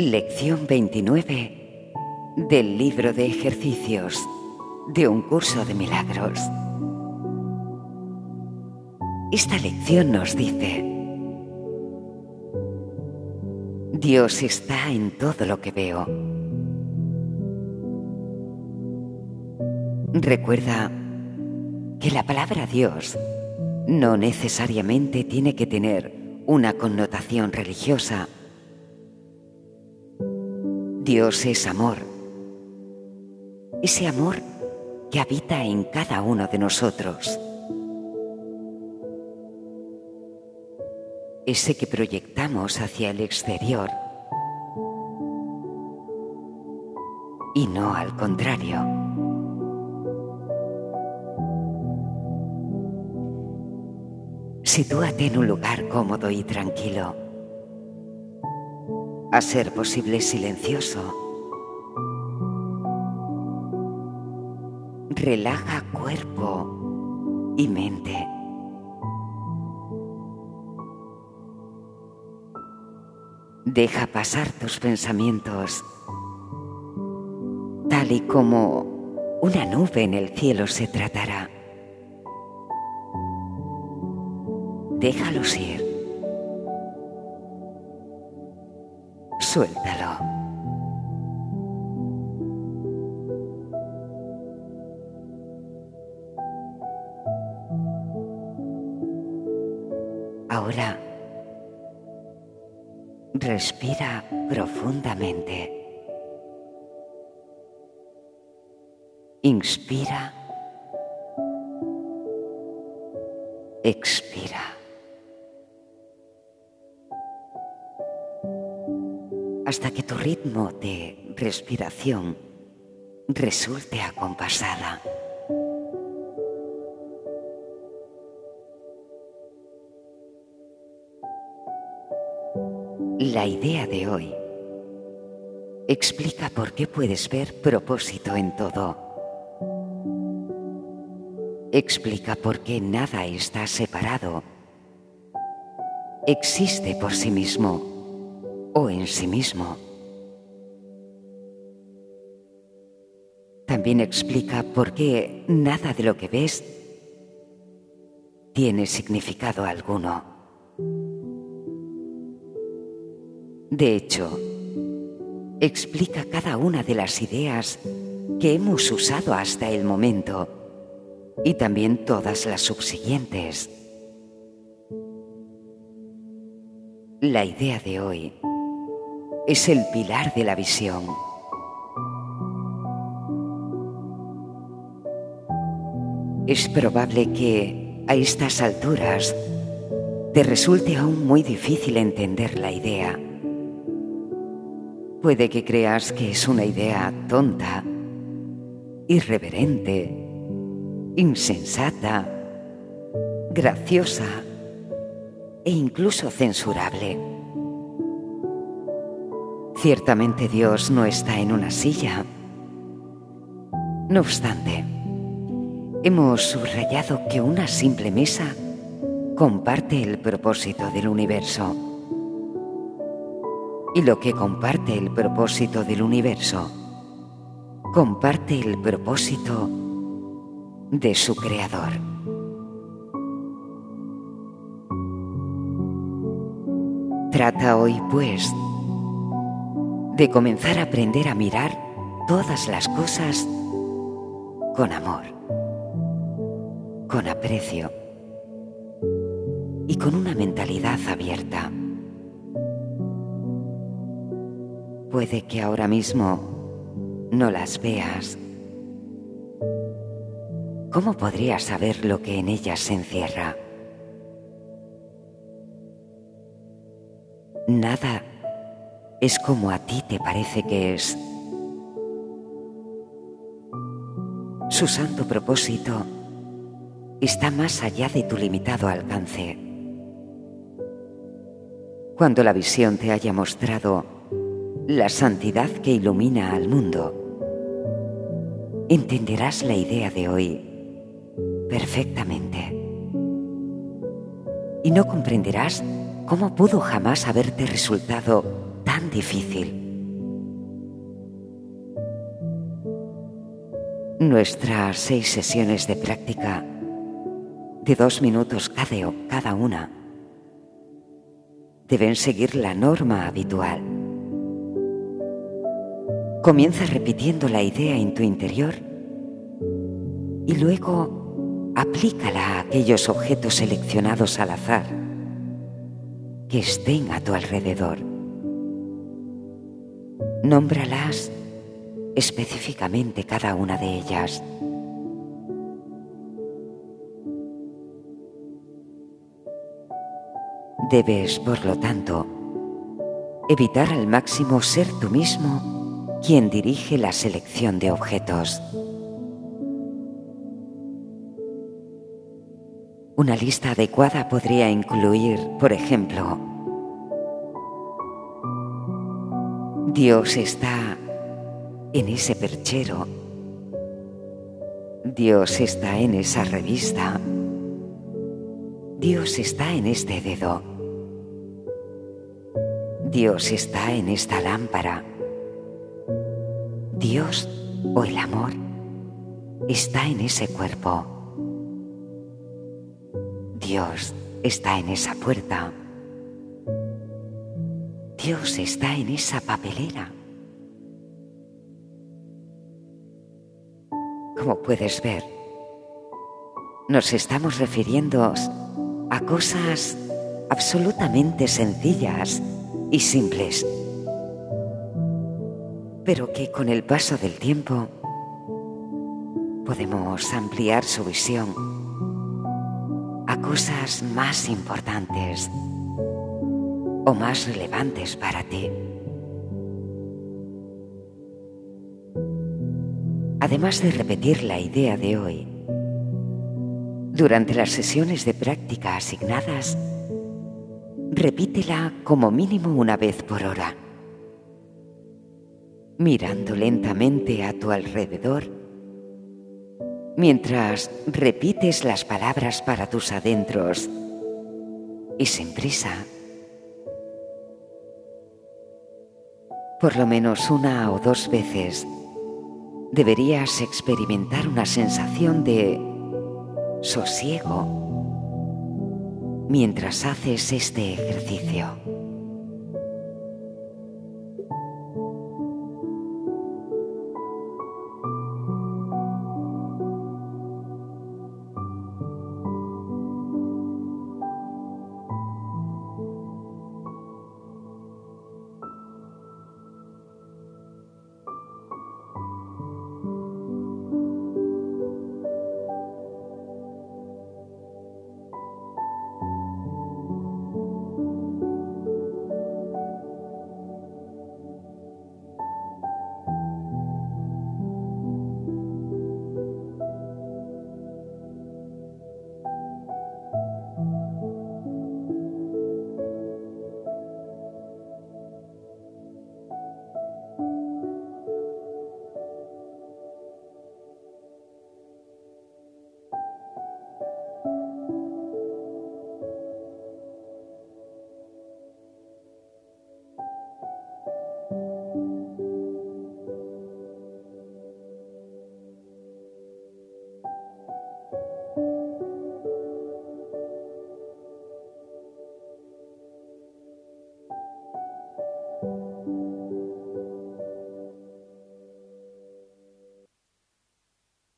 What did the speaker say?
Lección 29 del libro de ejercicios de un curso de milagros. Esta lección nos dice, Dios está en todo lo que veo. Recuerda que la palabra Dios no necesariamente tiene que tener una connotación religiosa. Dios es amor. Ese amor que habita en cada uno de nosotros. Ese que proyectamos hacia el exterior. Y no al contrario. Sitúate en un lugar cómodo y tranquilo. A ser posible silencioso. Relaja cuerpo y mente. Deja pasar tus pensamientos tal y como una nube en el cielo se tratará. Déjalos ir. Suéltalo. Ahora, respira profundamente. Inspira. Expira. Hasta que tu ritmo de respiración resulte acompasada. La idea de hoy explica por qué puedes ver propósito en todo. Explica por qué nada está separado. Existe por sí mismo o en sí mismo. También explica por qué nada de lo que ves tiene significado alguno. De hecho, explica cada una de las ideas que hemos usado hasta el momento y también todas las subsiguientes. La idea de hoy es el pilar de la visión. Es probable que a estas alturas te resulte aún muy difícil entender la idea. Puede que creas que es una idea tonta, irreverente, insensata, graciosa e incluso censurable. Ciertamente Dios no está en una silla. No obstante, hemos subrayado que una simple mesa comparte el propósito del universo. Y lo que comparte el propósito del universo, comparte el propósito de su creador. Trata hoy, pues, de comenzar a aprender a mirar todas las cosas con amor, con aprecio y con una mentalidad abierta. Puede que ahora mismo no las veas. ¿Cómo podrías saber lo que en ellas se encierra? Nada es como a ti te parece que es. Su santo propósito está más allá de tu limitado alcance. Cuando la visión te haya mostrado la santidad que ilumina al mundo, entenderás la idea de hoy perfectamente. Y no comprenderás cómo pudo jamás haberte resultado difícil. Nuestras seis sesiones de práctica de dos minutos cada, una deben seguir la norma habitual. Comienza repitiendo la idea en tu interior y luego aplícala a aquellos objetos seleccionados al azar que estén a tu alrededor. Nómbralas específicamente cada una de ellas. Debes, por lo tanto, evitar al máximo ser tú mismo quien dirige la selección de objetos. Una lista adecuada podría incluir, por ejemplo, Dios está en ese perchero. Dios está en esa revista. Dios está en este dedo. Dios está en esta lámpara. Dios o el amor está en ese cuerpo. Dios está en esa puerta. Dios está en esa papelera. Como puedes ver, nos estamos refiriendo a cosas absolutamente sencillas y simples, pero que con el paso del tiempo podemos ampliar su visión a cosas más importantes o más relevantes para ti. Además de repetir la idea de hoy, durante las sesiones de práctica asignadas, repítela como mínimo una vez por hora, mirando lentamente a tu alrededor mientras repites las palabras para tus adentros y sin prisa. Por lo menos una o dos veces deberías experimentar una sensación de sosiego mientras haces este ejercicio.